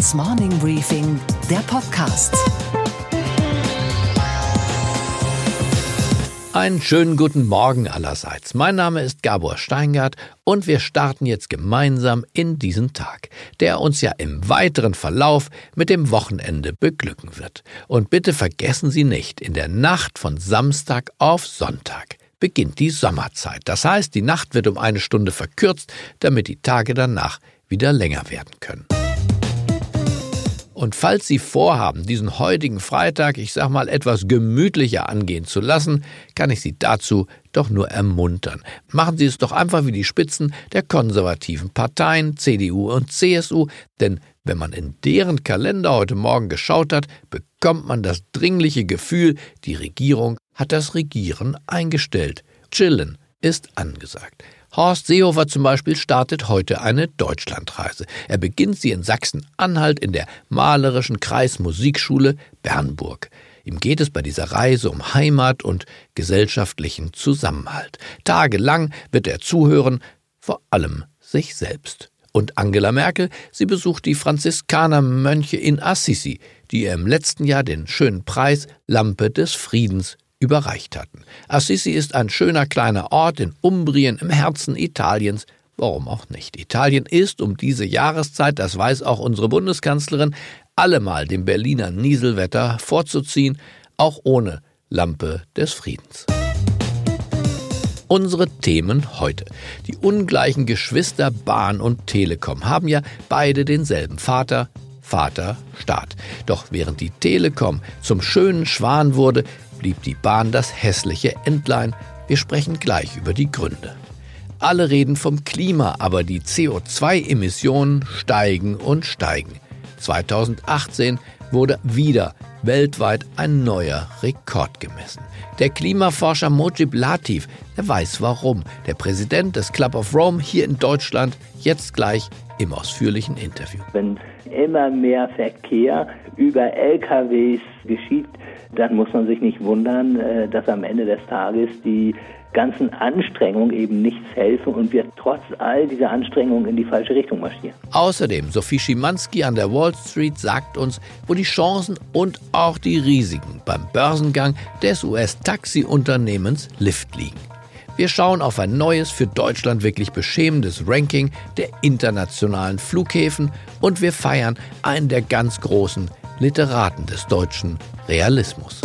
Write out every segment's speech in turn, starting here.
Handelsblatts Morning Briefing, der Podcast. Einen schönen guten Morgen allerseits. Mein Name ist Gabor Steingart und wir starten jetzt gemeinsam in diesen Tag, der uns ja im weiteren Verlauf mit dem Wochenende beglücken wird. Und bitte vergessen Sie nicht, in der Nacht von Samstag auf Sonntag beginnt die Sommerzeit. Das heißt, die Nacht wird um eine Stunde verkürzt, damit die Tage danach wieder länger werden können. Und falls Sie vorhaben, diesen heutigen Freitag, ich sag mal, etwas gemütlicher angehen zu lassen, kann ich Sie dazu doch nur ermuntern. Machen Sie es doch einfach wie die Spitzen der konservativen Parteien, CDU und CSU, denn wenn man in deren Kalender heute Morgen geschaut hat, bekommt man das dringliche Gefühl, die Regierung hat das Regieren eingestellt. Chillen ist angesagt. Horst Seehofer zum Beispiel startet heute eine Deutschlandreise. Er beginnt sie in Sachsen-Anhalt in der malerischen Kreismusikschule Bernburg. Ihm geht es bei dieser Reise um Heimat und gesellschaftlichen Zusammenhalt. Tagelang wird er zuhören, vor allem sich selbst. Und Angela Merkel, sie besucht die Franziskanermönche in Assisi, die ihr im letzten Jahr den schönen Preis Lampe des Friedens überreicht hatten. Assisi ist ein schöner kleiner Ort in Umbrien im Herzen Italiens. Warum auch nicht? Italien ist um diese Jahreszeit, das weiß auch unsere Bundeskanzlerin, allemal dem Berliner Nieselwetter vorzuziehen, auch ohne Lampe des Friedens. Unsere Themen heute. Die ungleichen Geschwister Bahn und Telekom haben ja beide denselben Vater, Vater, Staat. Doch während die Telekom zum schönen Schwan wurde, blieb die Bahn das hässliche Entlein. Wir sprechen gleich über die Gründe. Alle reden vom Klima, aber die CO2-Emissionen steigen und steigen. 2018 wurde wieder weltweit ein neuer Rekord gemessen. Der Klimaforscher Mojib Latif, der weiß warum. Der Präsident des Club of Rome hier in Deutschland jetzt gleich im ausführlichen Interview. Wenn immer mehr Verkehr über LKWs geschieht, dann muss man sich nicht wundern, äh, dass am Ende des Tages die ganzen Anstrengungen eben nichts helfen und wir trotz all dieser Anstrengungen in die falsche Richtung marschieren. Außerdem, Sophie Schimanski an der Wall Street sagt uns, wo die Chancen und auch die Risiken beim Börsengang des US-Taxi-Unternehmens Lyft liegen. Wir schauen auf ein neues, für Deutschland wirklich beschämendes Ranking der internationalen Flughäfen und wir feiern einen der ganz großen Literaten des deutschen Realismus.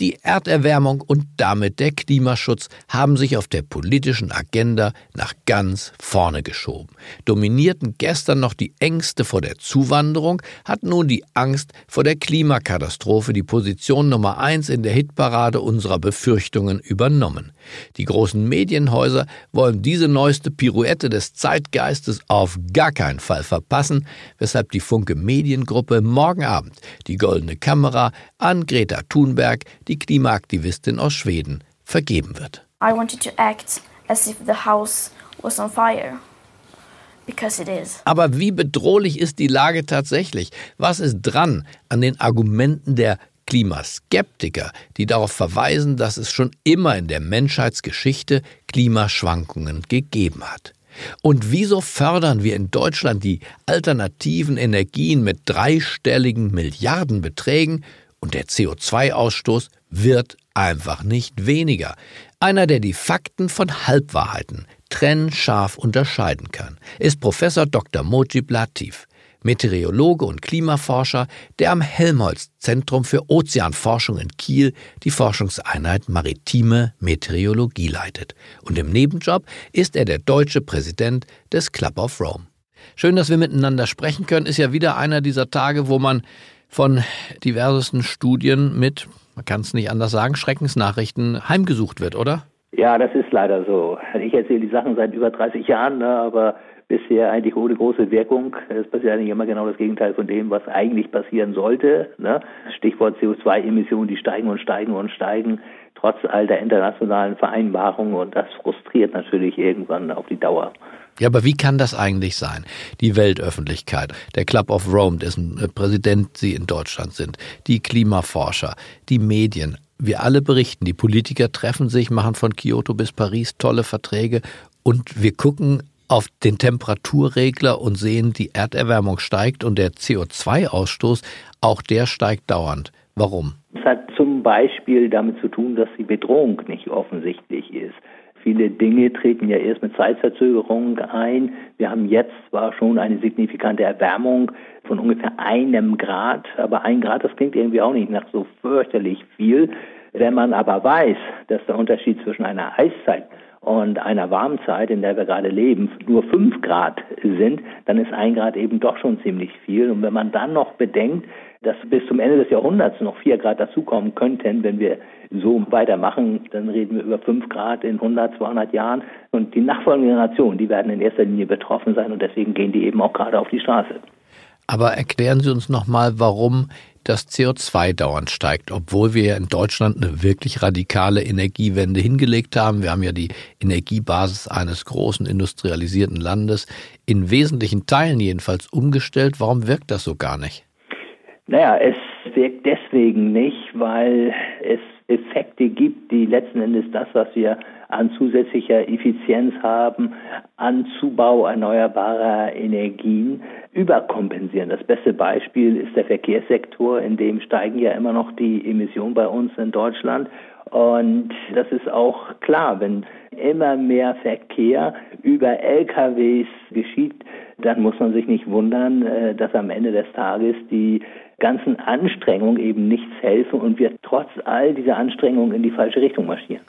Die Erderwärmung und damit der Klimaschutz haben sich auf der politischen Agenda nach ganz vorne geschoben. Dominierten gestern noch die Ängste vor der Zuwanderung, hat nun die Angst vor der Klimakatastrophe die Position Nummer eins in der Hitparade unserer Befürchtungen übernommen. Die großen Medienhäuser wollen diese neueste Pirouette des Zeitgeistes auf gar keinen Fall verpassen, weshalb die Funke Mediengruppe morgen Abend die goldene Kamera an Greta Thunberg, die Klimaaktivistin aus Schweden, vergeben wird. I wanted to act as if the house was on fire. Aber wie bedrohlich ist die Lage tatsächlich? Was ist dran an den Argumenten der Klimaskeptiker, die darauf verweisen, dass es schon immer in der Menschheitsgeschichte Klimaschwankungen gegeben hat? Und wieso fördern wir in Deutschland die alternativen Energien mit dreistelligen Milliardenbeträgen und der CO2-Ausstoß wird einfach nicht weniger. Einer, der die Fakten von Halbwahrheiten trennscharf unterscheiden kann, ist Professor Dr. Mojib Latif, Meteorologe und Klimaforscher, der am Helmholtz-Zentrum für Ozeanforschung in Kiel die Forschungseinheit Maritime Meteorologie leitet. Und im Nebenjob ist er der deutsche Präsident des Club of Rome. Schön, dass wir miteinander sprechen können. Ist ja wieder einer dieser Tage, wo man von diversesten Studien mit, man kann es nicht anders sagen, Schreckensnachrichten heimgesucht wird, oder? Ja, das ist leider so. Ich erzähle die Sachen seit über 30 Jahren, ne, aber bisher eigentlich ohne große Wirkung. Es passiert eigentlich immer genau das Gegenteil von dem, was eigentlich passieren sollte. Ne? Stichwort CO2-Emissionen, die steigen und steigen und steigen, trotz all der internationalen Vereinbarungen. Und das frustriert natürlich irgendwann auf die Dauer. Ja, aber wie kann das eigentlich sein? Die Weltöffentlichkeit, der Club of Rome, dessen äh, Präsident Sie in Deutschland sind, die Klimaforscher, die Medien, wir alle berichten, die Politiker treffen sich, machen von Kyoto bis Paris tolle Verträge und wir gucken auf den Temperaturregler und sehen, die Erderwärmung steigt und der CO2-Ausstoß, auch der steigt dauernd. Warum? Es hat zum Beispiel damit zu tun, dass die Bedrohung nicht offensichtlich ist. Viele Dinge treten ja erst mit Zeitverzögerung ein. Wir haben jetzt zwar schon eine signifikante Erwärmung von ungefähr einem Grad, aber ein Grad, das klingt irgendwie auch nicht nach so fürchterlich viel. Wenn man aber weiß, dass der Unterschied zwischen einer Eiszeit und einer Warmzeit, in der wir gerade leben, nur fünf Grad sind, dann ist ein Grad eben doch schon ziemlich viel. Und wenn man dann noch bedenkt, dass bis zum Ende des Jahrhunderts noch vier Grad dazukommen könnten, wenn wir so weitermachen, dann reden wir über fünf Grad in 100, 200 Jahren. Und die nachfolgenden Generationen, die werden in erster Linie betroffen sein und deswegen gehen die eben auch gerade auf die Straße. Aber erklären Sie uns nochmal, warum das CO2 dauernd steigt, obwohl wir in Deutschland eine wirklich radikale Energiewende hingelegt haben. Wir haben ja die Energiebasis eines großen industrialisierten Landes in wesentlichen Teilen jedenfalls umgestellt. Warum wirkt das so gar nicht? Naja, es wirkt deswegen nicht, weil es Effekte gibt, die letzten Endes das, was wir an zusätzlicher Effizienz haben, an Zubau erneuerbarer Energien überkompensieren. Das beste Beispiel ist der Verkehrssektor, in dem steigen ja immer noch die Emissionen bei uns in Deutschland. Und das ist auch klar, wenn immer mehr Verkehr über LKWs geschieht, dann muss man sich nicht wundern, äh, dass am Ende des Tages die ganzen Anstrengungen eben nichts helfen und wir trotz all dieser Anstrengungen in die falsche Richtung marschieren.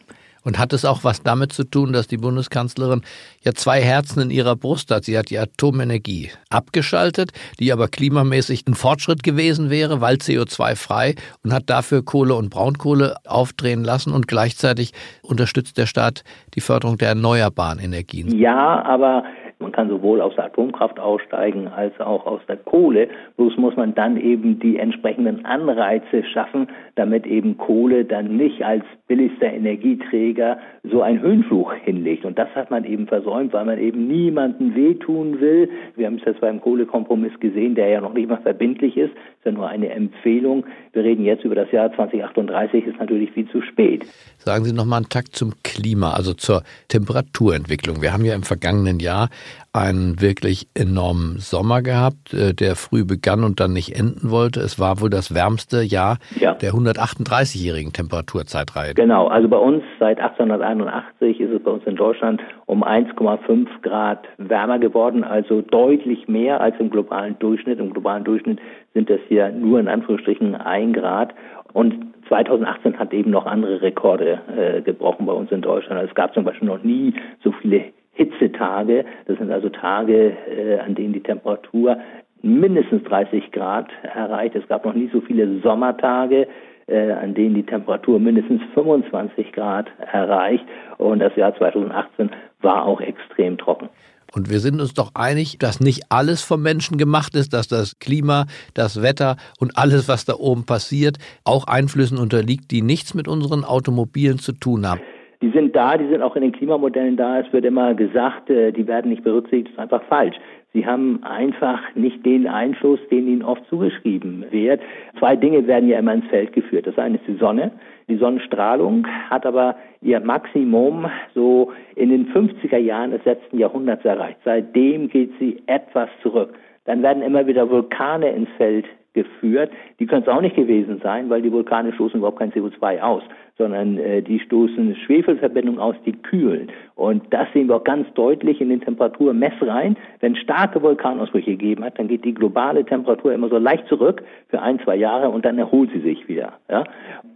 Und hat es auch was damit zu tun, dass die Bundeskanzlerin ja zwei Herzen in ihrer Brust hat? Sie hat die Atomenergie abgeschaltet, die aber klimamäßig ein Fortschritt gewesen wäre, weil CO2-frei und hat dafür Kohle und Braunkohle aufdrehen lassen und gleichzeitig unterstützt der Staat die Förderung der erneuerbaren Energien. Ja, aber man kann sowohl aus der Atomkraft aussteigen als auch aus der Kohle. Bloß muss man dann eben die entsprechenden Anreize schaffen, damit eben Kohle dann nicht als billigster Energieträger so einen Höhenflug hinlegt. Und das hat man eben versäumt, weil man eben niemanden wehtun will. Wir haben es jetzt beim Kohlekompromiss gesehen, der ja noch nicht mal verbindlich ist, ist ja nur eine Empfehlung. Wir reden jetzt über das Jahr 2038, ist natürlich viel zu spät. Sagen Sie noch mal einen Takt zum Klima, also zur Temperaturentwicklung. Wir haben ja im vergangenen Jahr einen wirklich enormen Sommer gehabt, äh, der früh begann und dann nicht enden wollte. Es war wohl das wärmste Jahr ja. der 138-jährigen Temperaturzeitreihe. Genau, also bei uns seit 1881 ist es bei uns in Deutschland um 1,5 Grad wärmer geworden, also deutlich mehr als im globalen Durchschnitt. Im globalen Durchschnitt sind das hier nur in Anführungsstrichen ein Grad. Und 2018 hat eben noch andere Rekorde äh, gebrochen bei uns in Deutschland. Also es gab zum Beispiel noch nie so viele Hitzetage. Das sind also Tage, äh, an denen die Temperatur mindestens 30 Grad erreicht. Es gab noch nie so viele Sommertage, äh, an denen die Temperatur mindestens 25 Grad erreicht. Und das Jahr 2018 war auch extrem trocken. Und wir sind uns doch einig, dass nicht alles vom Menschen gemacht ist, dass das Klima, das Wetter und alles, was da oben passiert, auch Einflüssen unterliegt, die nichts mit unseren Automobilen zu tun haben die sind da, die sind auch in den Klimamodellen da. Es wird immer gesagt, äh, die werden nicht berücksichtigt. Das ist einfach falsch. Sie haben einfach nicht den Einfluss, den ihnen oft zugeschrieben wird. Zwei Dinge werden ja immer ins Feld geführt. Das eine ist die Sonne. Die Sonnenstrahlung hat aber ihr Maximum so in den 50er Jahren des letzten Jahrhunderts erreicht. Seitdem geht sie etwas zurück. Dann werden immer wieder Vulkane ins Feld geführt. Die können es auch nicht gewesen sein, weil die Vulkane stoßen überhaupt kein CO2 aus, sondern äh, die stoßen Schwefelverbindungen aus, die kühlen. Und das sehen wir auch ganz deutlich in den Temperaturmessreihen. Wenn starke Vulkanausbrüche gegeben hat, dann geht die globale Temperatur immer so leicht zurück für ein, zwei Jahre und dann erholt sie sich wieder. Ja?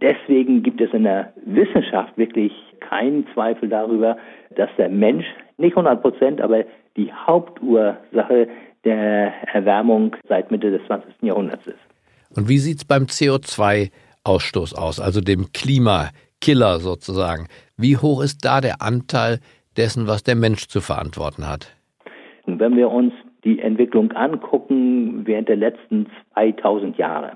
Deswegen gibt es in der Wissenschaft wirklich keinen Zweifel darüber, dass der Mensch nicht 100 Prozent, aber die Hauptursache der Erwärmung seit Mitte des 20. Jahrhunderts ist. Und wie sieht es beim CO2-Ausstoß aus, also dem Klimakiller sozusagen? Wie hoch ist da der Anteil dessen, was der Mensch zu verantworten hat? Wenn wir uns die Entwicklung angucken während der letzten 2000 Jahre,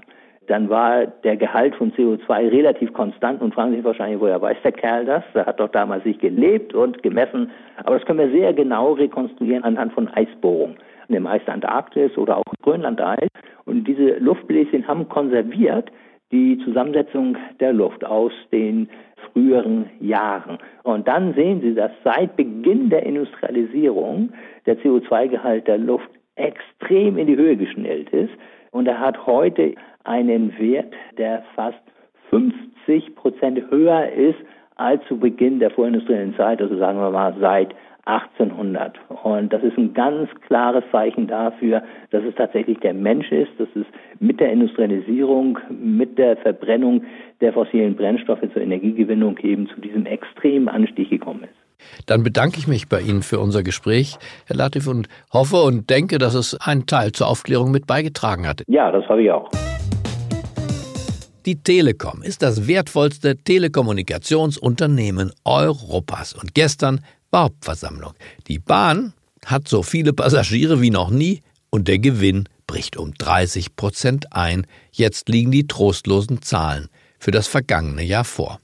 dann war der Gehalt von CO2 relativ konstant und fragen sich wahrscheinlich, woher weiß der Kerl das? Der hat doch damals sich gelebt und gemessen. Aber das können wir sehr genau rekonstruieren anhand von Eisbohrungen in dem Eis der Antarktis oder auch Grönland-Eis. Und diese Luftbläschen haben konserviert die Zusammensetzung der Luft aus den früheren Jahren. Und dann sehen Sie, dass seit Beginn der Industrialisierung der CO2-Gehalt der Luft extrem in die Höhe geschnellt ist. Und er hat heute einen Wert, der fast 50 Prozent höher ist als zu Beginn der vorindustriellen Zeit, also sagen wir mal seit 1800. Und das ist ein ganz klares Zeichen dafür, dass es tatsächlich der Mensch ist, dass es mit der Industrialisierung, mit der Verbrennung der fossilen Brennstoffe zur Energiegewinnung eben zu diesem extremen Anstieg gekommen ist. Dann bedanke ich mich bei Ihnen für unser Gespräch, Herr Latif, und hoffe und denke, dass es einen Teil zur Aufklärung mit beigetragen hat. Ja, das habe ich auch. Die Telekom ist das wertvollste Telekommunikationsunternehmen Europas. Und gestern war Hauptversammlung. Die Bahn hat so viele Passagiere wie noch nie und der Gewinn bricht um 30 Prozent ein. Jetzt liegen die trostlosen Zahlen für das vergangene Jahr vor.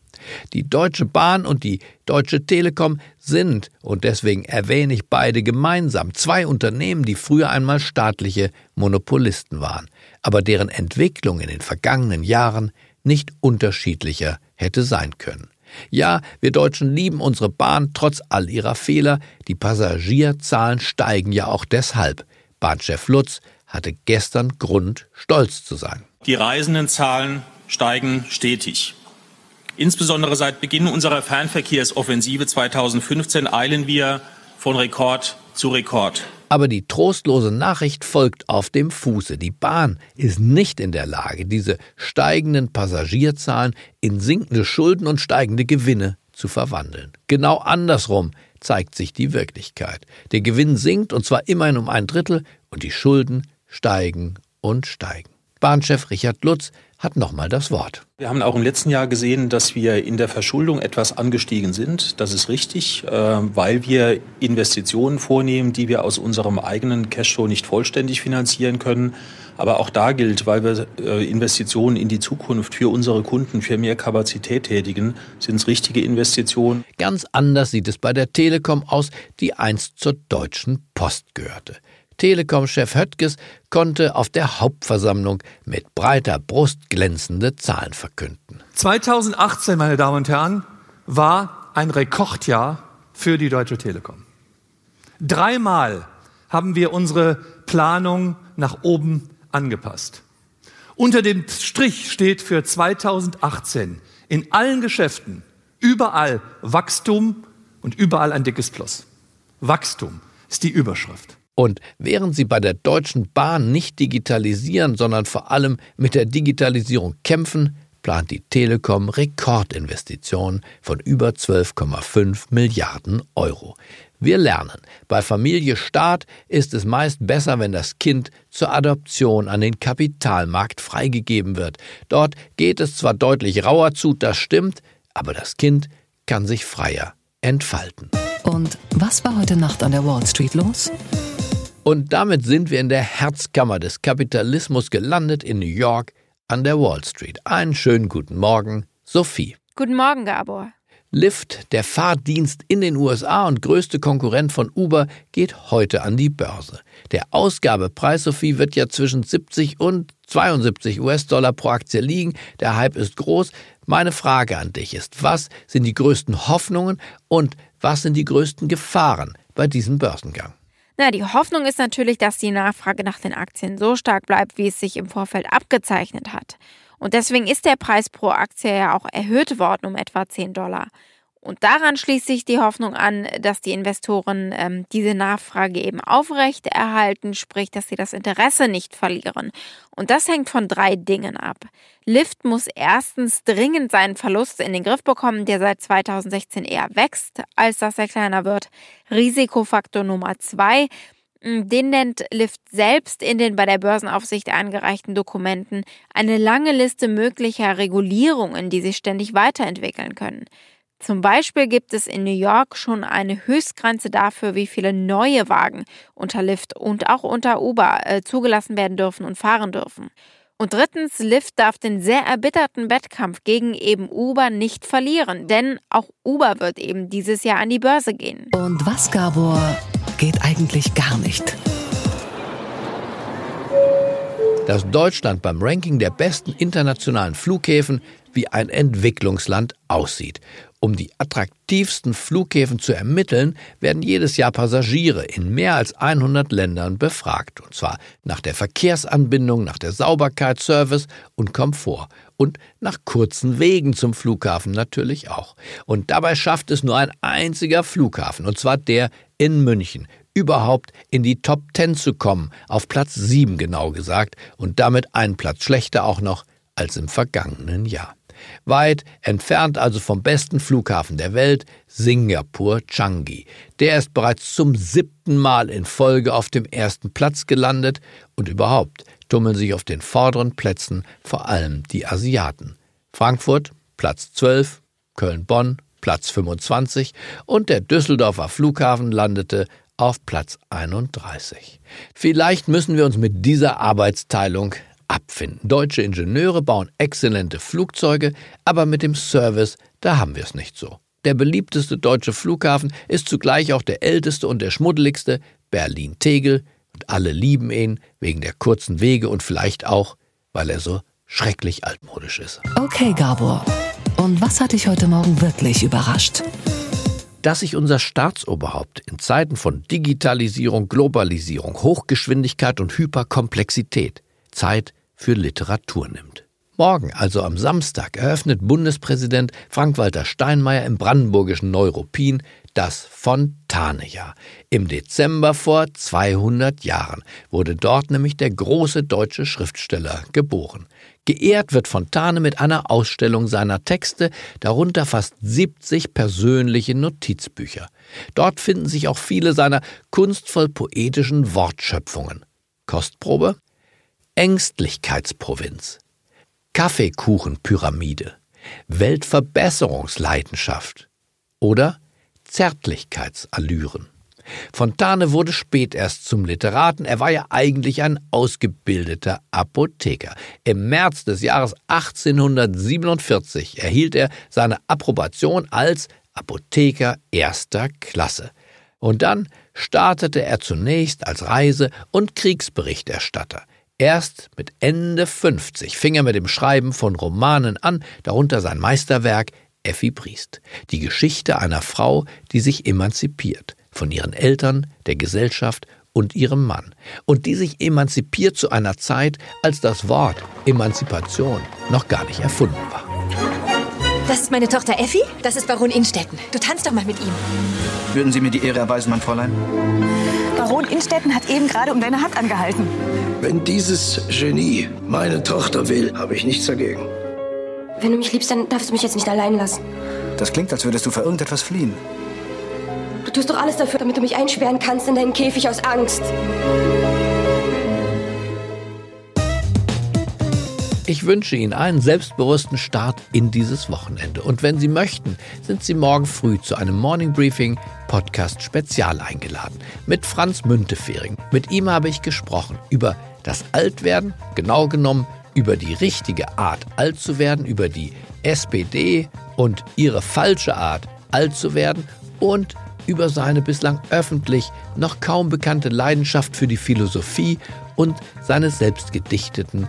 Die Deutsche Bahn und die Deutsche Telekom sind, und deswegen erwähne ich beide gemeinsam, zwei Unternehmen, die früher einmal staatliche Monopolisten waren, aber deren Entwicklung in den vergangenen Jahren nicht unterschiedlicher hätte sein können. Ja, wir Deutschen lieben unsere Bahn trotz all ihrer Fehler. Die Passagierzahlen steigen ja auch deshalb. Bahnchef Lutz hatte gestern Grund, stolz zu sein. Die Reisendenzahlen steigen stetig. Insbesondere seit Beginn unserer Fernverkehrsoffensive 2015 eilen wir von Rekord zu Rekord. Aber die trostlose Nachricht folgt auf dem Fuße. Die Bahn ist nicht in der Lage, diese steigenden Passagierzahlen in sinkende Schulden und steigende Gewinne zu verwandeln. Genau andersrum zeigt sich die Wirklichkeit. Der Gewinn sinkt und zwar immerhin um ein Drittel und die Schulden steigen und steigen. Bahnchef Richard Lutz hat nochmal das Wort. Wir haben auch im letzten Jahr gesehen, dass wir in der Verschuldung etwas angestiegen sind. Das ist richtig, äh, weil wir Investitionen vornehmen, die wir aus unserem eigenen Cashflow nicht vollständig finanzieren können. Aber auch da gilt, weil wir äh, Investitionen in die Zukunft für unsere Kunden, für mehr Kapazität tätigen, sind es richtige Investitionen. Ganz anders sieht es bei der Telekom aus, die einst zur Deutschen Post gehörte. Telekom-Chef Höttges konnte auf der Hauptversammlung mit breiter Brust glänzende Zahlen verkünden. 2018, meine Damen und Herren, war ein Rekordjahr für die Deutsche Telekom. Dreimal haben wir unsere Planung nach oben angepasst. Unter dem Strich steht für 2018 in allen Geschäften überall Wachstum und überall ein dickes Plus. Wachstum ist die Überschrift. Und während sie bei der Deutschen Bahn nicht digitalisieren, sondern vor allem mit der Digitalisierung kämpfen, plant die Telekom Rekordinvestitionen von über 12,5 Milliarden Euro. Wir lernen, bei Familie Staat ist es meist besser, wenn das Kind zur Adoption an den Kapitalmarkt freigegeben wird. Dort geht es zwar deutlich rauer zu, das stimmt, aber das Kind kann sich freier entfalten. Und was war heute Nacht an der Wall Street los? Und damit sind wir in der Herzkammer des Kapitalismus gelandet in New York an der Wall Street. Einen schönen guten Morgen, Sophie. Guten Morgen, Gabor. Lyft, der Fahrdienst in den USA und größte Konkurrent von Uber, geht heute an die Börse. Der Ausgabepreis, Sophie, wird ja zwischen 70 und 72 US-Dollar pro Aktie liegen. Der Hype ist groß. Meine Frage an dich ist, was sind die größten Hoffnungen und was sind die größten Gefahren bei diesem Börsengang? Na, die Hoffnung ist natürlich, dass die Nachfrage nach den Aktien so stark bleibt, wie es sich im Vorfeld abgezeichnet hat. Und deswegen ist der Preis pro Aktie ja auch erhöht worden um etwa 10 Dollar. Und daran schließt sich die Hoffnung an, dass die Investoren ähm, diese Nachfrage eben aufrecht erhalten, sprich, dass sie das Interesse nicht verlieren. Und das hängt von drei Dingen ab. Lyft muss erstens dringend seinen Verlust in den Griff bekommen, der seit 2016 eher wächst, als dass er kleiner wird. Risikofaktor Nummer zwei, hm, den nennt Lyft selbst in den bei der Börsenaufsicht eingereichten Dokumenten eine lange Liste möglicher Regulierungen, die sich ständig weiterentwickeln können. Zum Beispiel gibt es in New York schon eine Höchstgrenze dafür, wie viele neue Wagen unter Lyft und auch unter Uber äh, zugelassen werden dürfen und fahren dürfen. Und drittens, Lyft darf den sehr erbitterten Wettkampf gegen eben Uber nicht verlieren, denn auch Uber wird eben dieses Jahr an die Börse gehen. Und was, Gabor, geht eigentlich gar nicht? dass Deutschland beim Ranking der besten internationalen Flughäfen wie ein Entwicklungsland aussieht. Um die attraktivsten Flughäfen zu ermitteln, werden jedes Jahr Passagiere in mehr als 100 Ländern befragt. Und zwar nach der Verkehrsanbindung, nach der Sauberkeit, Service und Komfort. Und nach kurzen Wegen zum Flughafen natürlich auch. Und dabei schafft es nur ein einziger Flughafen, und zwar der in München, überhaupt in die Top 10 zu kommen, auf Platz 7 genau gesagt, und damit einen Platz schlechter auch noch als im vergangenen Jahr. Weit entfernt also vom besten Flughafen der Welt, Singapur Changi. Der ist bereits zum siebten Mal in Folge auf dem ersten Platz gelandet und überhaupt tummeln sich auf den vorderen Plätzen vor allem die Asiaten. Frankfurt Platz 12, Köln-Bonn Platz 25 und der Düsseldorfer Flughafen landete auf Platz 31. Vielleicht müssen wir uns mit dieser Arbeitsteilung abfinden. Deutsche Ingenieure bauen exzellente Flugzeuge, aber mit dem Service, da haben wir es nicht so. Der beliebteste deutsche Flughafen ist zugleich auch der älteste und der schmuddeligste, Berlin-Tegel, und alle lieben ihn wegen der kurzen Wege und vielleicht auch, weil er so schrecklich altmodisch ist. Okay, Gabor. Und was hat dich heute Morgen wirklich überrascht? dass sich unser Staatsoberhaupt in Zeiten von Digitalisierung, Globalisierung, Hochgeschwindigkeit und Hyperkomplexität Zeit für Literatur nimmt. Morgen, also am Samstag, eröffnet Bundespräsident Frank-Walter Steinmeier im brandenburgischen Neuruppin das Fontanejahr. Im Dezember vor 200 Jahren wurde dort nämlich der große deutsche Schriftsteller geboren. Geehrt wird Fontane mit einer Ausstellung seiner Texte, darunter fast 70 persönliche Notizbücher. Dort finden sich auch viele seiner kunstvoll poetischen Wortschöpfungen. Kostprobe? Ängstlichkeitsprovinz, Kaffeekuchenpyramide, Weltverbesserungsleidenschaft oder Zärtlichkeitsallüren. Fontane wurde spät erst zum Literaten. Er war ja eigentlich ein ausgebildeter Apotheker. Im März des Jahres 1847 erhielt er seine Approbation als Apotheker erster Klasse. Und dann startete er zunächst als Reise- und Kriegsberichterstatter. Erst mit Ende 50 fing er mit dem Schreiben von Romanen an, darunter sein Meisterwerk Effi Briest. Die Geschichte einer Frau, die sich emanzipiert. Von ihren Eltern, der Gesellschaft und ihrem Mann. Und die sich emanzipiert zu einer Zeit, als das Wort Emanzipation noch gar nicht erfunden war. Das ist meine Tochter Effi, das ist Baron Innstetten. Du tanzt doch mal mit ihm. Würden Sie mir die Ehre erweisen, mein Fräulein? Baron Innstetten hat eben gerade um deine Hand angehalten. Wenn dieses Genie meine Tochter will, habe ich nichts dagegen. Wenn du mich liebst, dann darfst du mich jetzt nicht allein lassen. Das klingt, als würdest du vor irgendetwas fliehen. Du tust doch alles dafür, damit du mich einsperren kannst in deinen Käfig aus Angst. Ich wünsche Ihnen einen selbstbewussten Start in dieses Wochenende. Und wenn Sie möchten, sind Sie morgen früh zu einem Morning Briefing Podcast Spezial eingeladen. Mit Franz Müntefering. Mit ihm habe ich gesprochen über das Altwerden, genau genommen über die richtige Art alt zu werden, über die SPD und ihre falsche Art alt zu werden und über seine bislang öffentlich noch kaum bekannte Leidenschaft für die Philosophie und seine selbstgedichteten